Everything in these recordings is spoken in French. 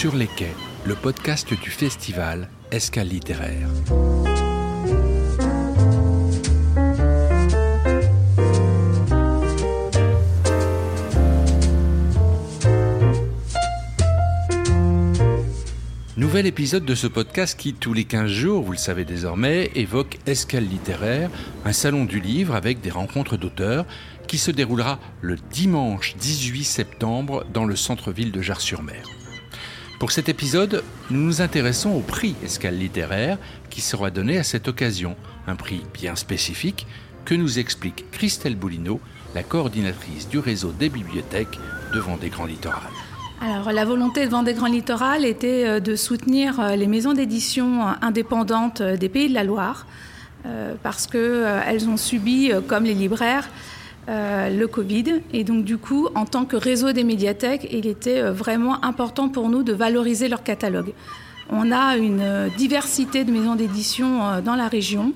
Sur les quais, le podcast du festival Escale littéraire. Nouvel épisode de ce podcast qui, tous les 15 jours, vous le savez désormais, évoque Escale littéraire, un salon du livre avec des rencontres d'auteurs qui se déroulera le dimanche 18 septembre dans le centre-ville de Jars-sur-Mer. Pour cet épisode, nous nous intéressons au prix Escale littéraire qui sera donné à cette occasion, un prix bien spécifique que nous explique Christelle Boulineau, la coordinatrice du réseau des bibliothèques de Vendée Grand Littoral. Alors, la volonté de Vendée Grand Littoral était euh, de soutenir euh, les maisons d'édition euh, indépendantes des Pays de la Loire, parce qu'elles ont subi, comme les libraires, le Covid. Et donc, du coup, en tant que réseau des médiathèques, il était vraiment important pour nous de valoriser leur catalogue. On a une diversité de maisons d'édition dans la région,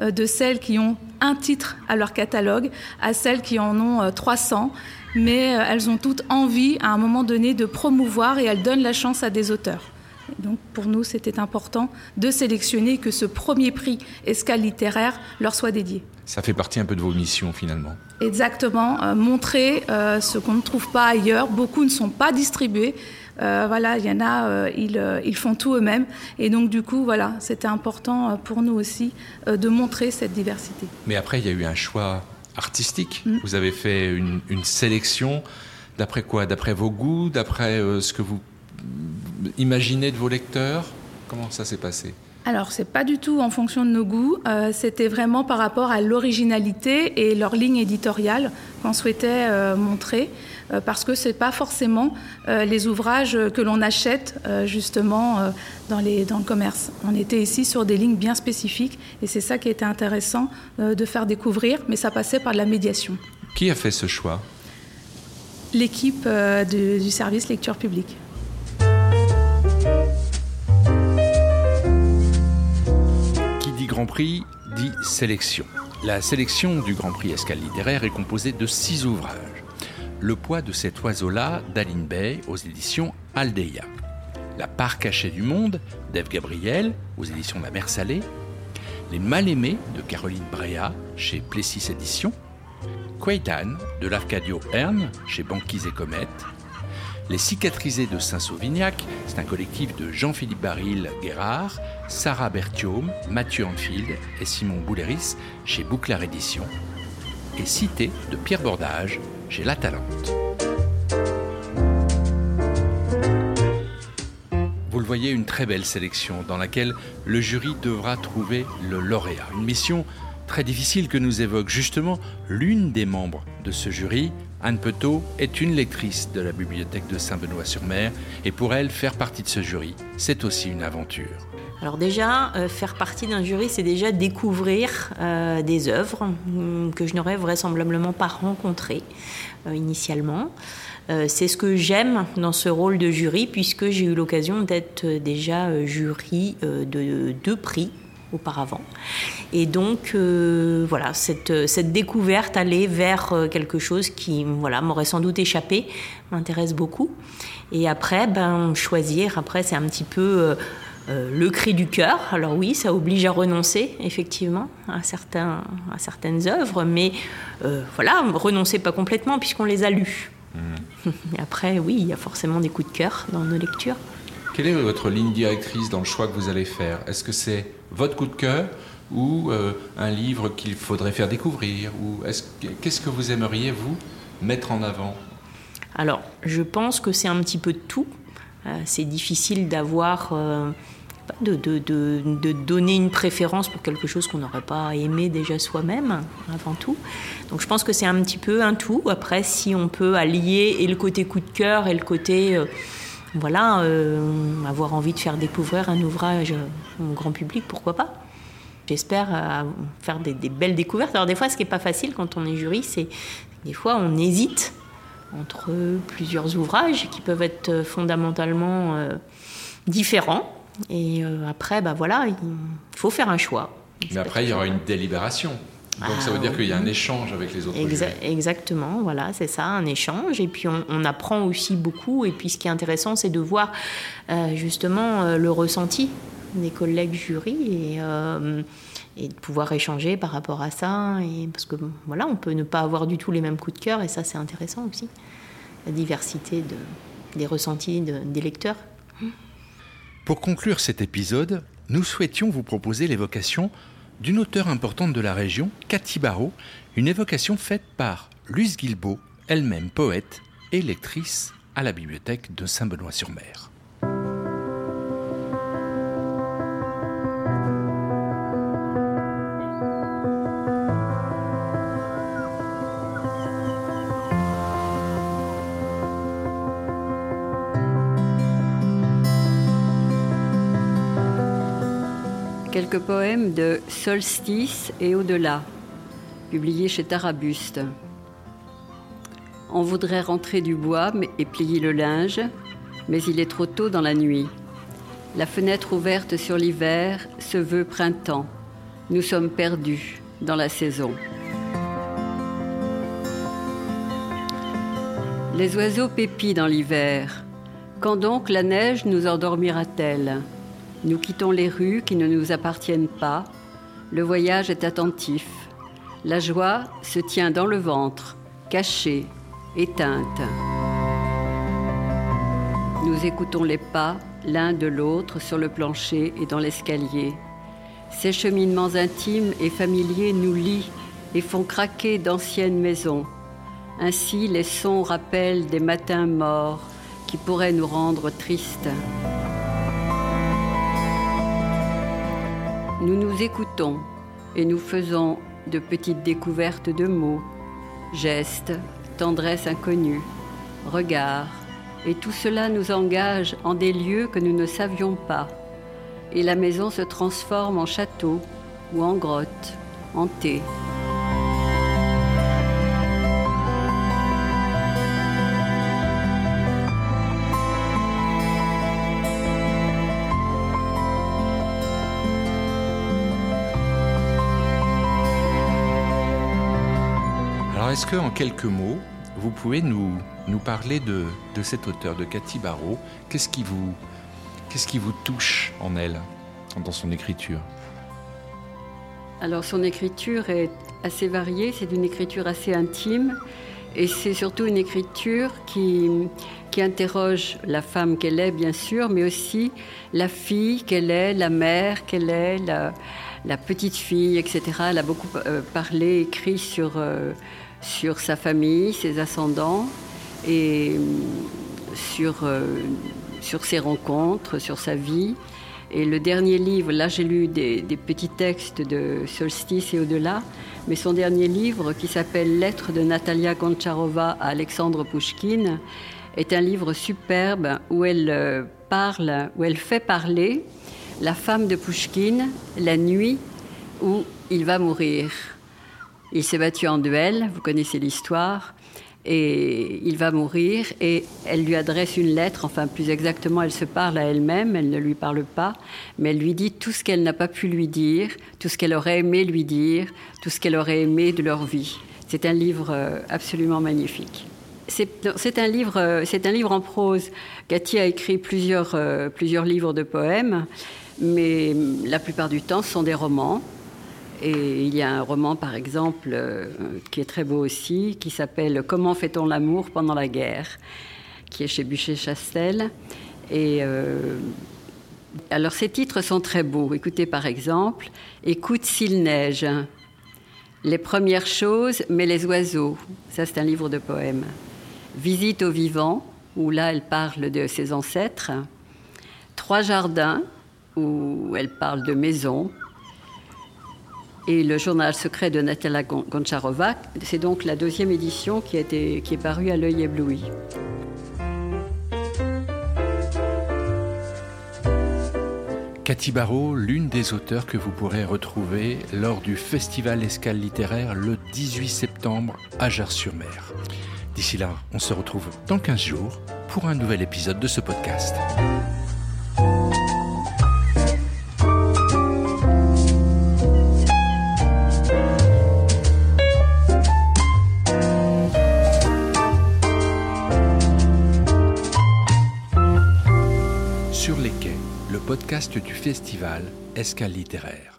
de celles qui ont un titre à leur catalogue à celles qui en ont 300 mais euh, elles ont toutes envie à un moment donné de promouvoir et elles donnent la chance à des auteurs. Donc pour nous, c'était important de sélectionner que ce premier prix Escale littéraire leur soit dédié. Ça fait partie un peu de vos missions finalement. Exactement, euh, montrer euh, ce qu'on ne trouve pas ailleurs. Beaucoup ne sont pas distribués. voilà, il y en a, ils, ils, font tout eux-mêmes. Et donc, du coup, voilà, c'était important pour nous aussi de montrer cette diversité. Mais après, il y a eu un choix artistique. Mm. Vous avez fait une, sélection d'après quoi? D'après vos goûts? D'après euh, ce que vous imaginez de vos lecteurs Comment ça s'est passé? Alors, c'est pas du tout en fonction de nos goûts, euh, c'était vraiment par rapport à l'originalité et leur ligne éditoriale qu'on souhaitait euh, montrer, euh, parce que c'est pas forcément les ouvrages que l'on achète justement dans, les, dans le commerce. On était ici sur des lignes bien spécifiques, et c'est ça qui était intéressant de faire découvrir, mais ça passait par la médiation. Qui a fait ce choix? L'équipe du service lecture publique. Grand Prix dit sélection. La sélection du Grand Prix Escale littéraire est composée de six ouvrages. Le poids de cet oiseau-là d'Aline Bay aux éditions Aldeia. La part cachée du monde d'Eve Gabriel aux éditions La Mer Salée. Les Mal-aimés de Caroline Brea chez Plessis Éditions. Quaitan de l'Arcadio Hern chez Banquise et Comète. Les Cicatrisés de Saint-Sauvignac, c'est un collectif de Jean-Philippe Baril Guérard, Sarah Berthiaume, Mathieu Anfield et Simon Bouléris chez Bouclard Éditions. Et Cité de Pierre Bordage chez La Talente. Vous le voyez, une très belle sélection dans laquelle le jury devra trouver le lauréat. Une mission très difficile que nous évoque justement l'une des membres de ce jury, Anne Petot est une lectrice de la bibliothèque de Saint-Benoît-sur-Mer et pour elle, faire partie de ce jury, c'est aussi une aventure. Alors déjà, euh, faire partie d'un jury, c'est déjà découvrir euh, des œuvres hum, que je n'aurais vraisemblablement pas rencontrées euh, initialement. c'est ce que j'aime dans ce rôle de jury, puisque j'ai eu l'occasion d'être déjà jury de deux prix auparavant. Et donc, euh, voilà, cette, cette, découverte, aller vers euh, quelque chose qui voilà, m'aurait sans doute échappé, m'intéresse beaucoup. Et après, ben, choisir, après, c'est un petit peu euh, le cri du cœur. Alors oui, ça oblige à renoncer, effectivement, à, certains, à certaines œuvres, mais voilà, renoncer pas complètement, puisqu'on les a lues. Mmh. Et après, oui, il y a forcément des coups de cœur dans nos lectures. Quelle est votre ligne directrice dans le choix que vous allez faire? Est-ce que c'est votre coup de cœur ou euh, un livre qu'il faudrait faire découvrir? Ou Qu'est-ce que vous aimeriez, vous, mettre en avant? Alors, je pense que c'est un petit peu de tout. Euh, c'est difficile d'avoir... Euh, de, de, de, donner une préférence pour quelque chose qu'on n'aurait pas aimé déjà soi-même, avant tout. Donc je pense que c'est un petit peu un tout. Après, si on peut allier et le côté coup de cœur et le côté voilà, euh, avoir envie de faire découvrir un ouvrage au grand public, pourquoi pas J'espère euh, faire des, belles découvertes. Alors des fois, ce qui n'est pas facile quand on est jury, c'est des fois on hésite entre plusieurs ouvrages qui peuvent être fondamentalement euh, différents. Et après, bah voilà, il faut faire un choix. Mais après, il y aura une délibération. Donc ça veut dire qu'il y a un échange avec les autres Exactement, voilà, c'est ça, un échange. Et puis on, apprend aussi beaucoup. Et puis ce qui est intéressant, c'est de voir justement le ressenti des collègues jury et, et de pouvoir échanger par rapport à ça. Et parce que voilà, on peut ne pas avoir du tout les mêmes coups de cœur et ça c'est intéressant aussi, la diversité de, des ressentis des lecteurs. Pour conclure cet épisode, nous souhaitions vous proposer l'évocation d'une auteure importante de la région, Cathy Barrault, une évocation faite par Luce Guilbeault, elle-même poète et lectrice à la bibliothèque de Saint-Benoît-sur-Mer. Quelques poèmes de Solstice et au-delà, publiés chez Tarabuste. On voudrait rentrer du bois et plier le linge, mais il est trop tôt dans la nuit. La fenêtre ouverte sur l'hiver se veut printemps. Nous sommes perdus dans la saison. Les oiseaux pépient dans l'hiver. Quand donc la neige nous endormira-t-elle? Nous quittons les rues qui ne nous appartiennent pas. Le voyage est attentif. La joie se tient dans le ventre, cachée, éteinte. Nous écoutons les pas l'un de l'autre sur le plancher et dans l'escalier. Ces cheminements intimes et familiers nous lient et font craquer d'anciennes maisons. Ainsi, les sons rappellent des matins morts qui pourraient nous rendre tristes. Nous nous écoutons et nous faisons de petites découvertes de mots, gestes, tendresse inconnue, regards, et tout cela nous engage en des lieux que nous ne savions pas. Et la maison se transforme en château ou en grotte, en thé. Est-ce que, en quelques mots, vous pouvez nous, parler de, de cet auteur, de Cathy Barrault? Qu'est-ce qui vous touche en elle, dans son écriture? Alors, son écriture est assez variée, c'est une écriture assez intime, et c'est surtout une écriture qui, qui interroge la femme qu'elle est, bien sûr, mais aussi la fille qu'elle est, la mère qu'elle est, la, petite fille, etc. Elle a beaucoup euh, parlé, écrit sur, euh, sur sa famille, ses ascendants et euh, sur, sur ses rencontres, sur sa vie. Et le dernier livre, là j'ai lu des, petits textes de Solstice et au-delà, mais son dernier livre qui s'appelle Lettres de Natalia Goncharova à Alexandre Pouchkine est un livre superbe où elle euh, parle, où elle fait parler la femme de Pouchkine la nuit où il va mourir. Il s'est battu en duel, vous connaissez l'histoire, et il va mourir et elle lui adresse une lettre, enfin plus exactement elle se parle à elle-même, elle ne lui parle pas, mais elle lui dit tout ce qu'elle n'a pas pu lui dire, tout ce qu'elle aurait aimé lui dire, tout ce qu'elle aurait aimé de leur vie. C'est un livre euh, absolument magnifique. C'est un, livre, euh, un livre en prose. Cathy a écrit plusieurs, euh, plusieurs livres de poèmes, mais la plupart du temps ce sont des romans. Et il y a un roman, par exemple, euh, qui est très beau aussi, qui s'appelle Comment fait-on l'amour pendant la guerre, qui est chez Bûcher-Chastel. Et euh, alors ces titres sont très beaux. Écoutez par exemple, Écoute s'il neige, Les premières choses, mais les oiseaux. Ça, c'est un livre de poèmes. Visite aux vivants, où là, elle parle de ses ancêtres. Trois jardins, où elle parle de maisons et le journal secret de Natalia Goncharova. C'est donc la deuxième édition qui, est parue à l'œil ébloui. Cathy Barrault, l'une des auteurs que vous pourrez retrouver lors du Festival Escale littéraire le 18 septembre à Gers-sur-Mer. D'ici là, on se retrouve dans 15 jours pour un nouvel épisode de ce podcast. Du festival Escale littéraire.